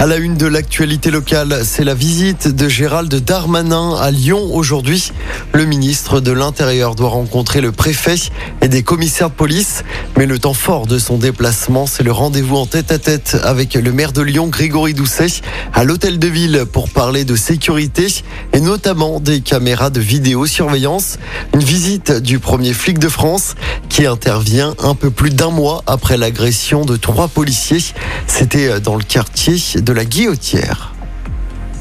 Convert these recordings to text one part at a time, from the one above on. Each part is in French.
À la une de l'actualité locale, c'est la visite de Gérald Darmanin à Lyon aujourd'hui. Le ministre de l'Intérieur doit rencontrer le préfet et des commissaires de police. Mais le temps fort de son déplacement, c'est le rendez-vous en tête à tête avec le maire de Lyon, Grégory Doucet, à l'hôtel de ville pour parler de sécurité et notamment des caméras de vidéosurveillance. Une visite du premier flic de France qui intervient un peu plus d'un mois après l'agression de trois policiers. C'était dans le quartier de la Guillotière.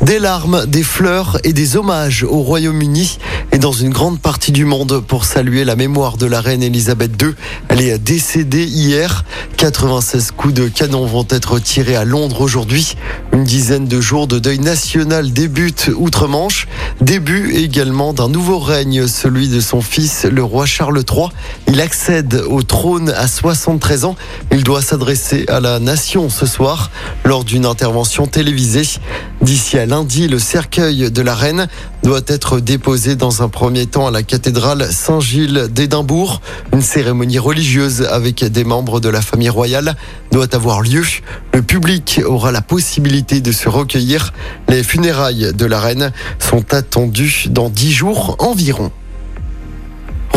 Des larmes, des fleurs et des hommages au Royaume-Uni et dans une grande partie du monde pour saluer la mémoire de la reine Elisabeth II. Elle est décédée hier. 96 coups de canon vont être tirés à Londres aujourd'hui. Une dizaine de jours de deuil national débutent outre-Manche. Début également d'un nouveau règne, celui de son fils, le roi Charles III. Il accède au trône à 73 ans. Il doit s'adresser à la nation ce soir lors d'une intervention télévisée. D'ici à lundi, le cercueil de la reine doit être déposé dans un premier temps à la cathédrale Saint-Gilles d'Édimbourg. Une cérémonie religieuse avec des membres de la famille royale doit avoir lieu. Le public aura la possibilité de se recueillir. Les funérailles de la reine sont attendues dans dix jours environ.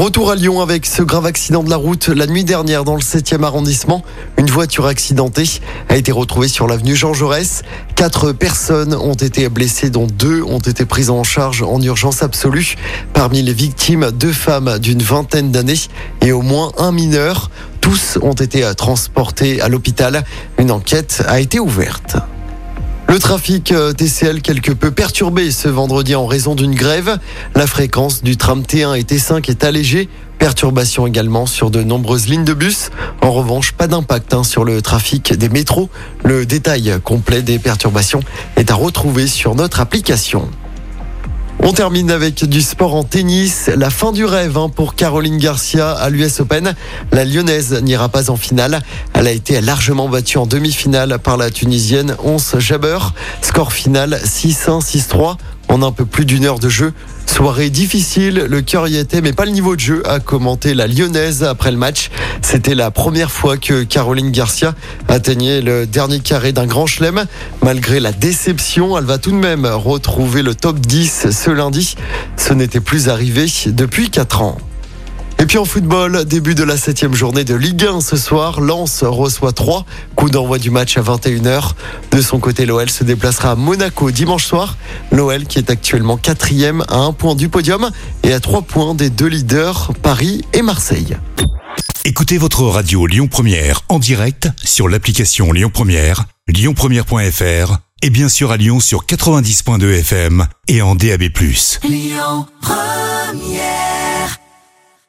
Retour à Lyon avec ce grave accident de la route la nuit dernière dans le 7e arrondissement. Une voiture accidentée a été retrouvée sur l'avenue Jean Jaurès. Quatre personnes ont été blessées dont deux ont été prises en charge en urgence absolue. Parmi les victimes, deux femmes d'une vingtaine d'années et au moins un mineur. Tous ont été transportés à l'hôpital. Une enquête a été ouverte. Le trafic euh, TCL quelque peu perturbé ce vendredi en raison d'une grève. La fréquence du tram T1 et T5 est allégée. Perturbation également sur de nombreuses lignes de bus. En revanche, pas d'impact hein, sur le trafic des métros. Le détail complet des perturbations est à retrouver sur notre application. On termine avec du sport en tennis. La fin du rêve hein, pour Caroline Garcia à l'US Open. La Lyonnaise n'ira pas en finale. Elle a été largement battue en demi-finale par la Tunisienne Ons Jabeur. Score final 6-1, 6-3 en un peu plus d'une heure de jeu. Soirée difficile, le cœur y était, mais pas le niveau de jeu, a commenté la Lyonnaise après le match. C'était la première fois que Caroline Garcia atteignait le dernier carré d'un grand chelem. Malgré la déception, elle va tout de même retrouver le top 10 ce lundi. Ce n'était plus arrivé depuis 4 ans. Et puis en football, début de la septième journée de Ligue 1 ce soir, Lens reçoit 3. Coup d'envoi du match à 21h. De son côté, l'OL se déplacera à Monaco dimanche soir. L'OL qui est actuellement quatrième à un point du podium et à trois points des deux leaders, Paris et Marseille. Écoutez votre radio Lyon Première en direct sur l'application Lyon Première, lyonpremière.fr et bien sûr à Lyon sur 90.2 FM et en DAB+. Lyon Première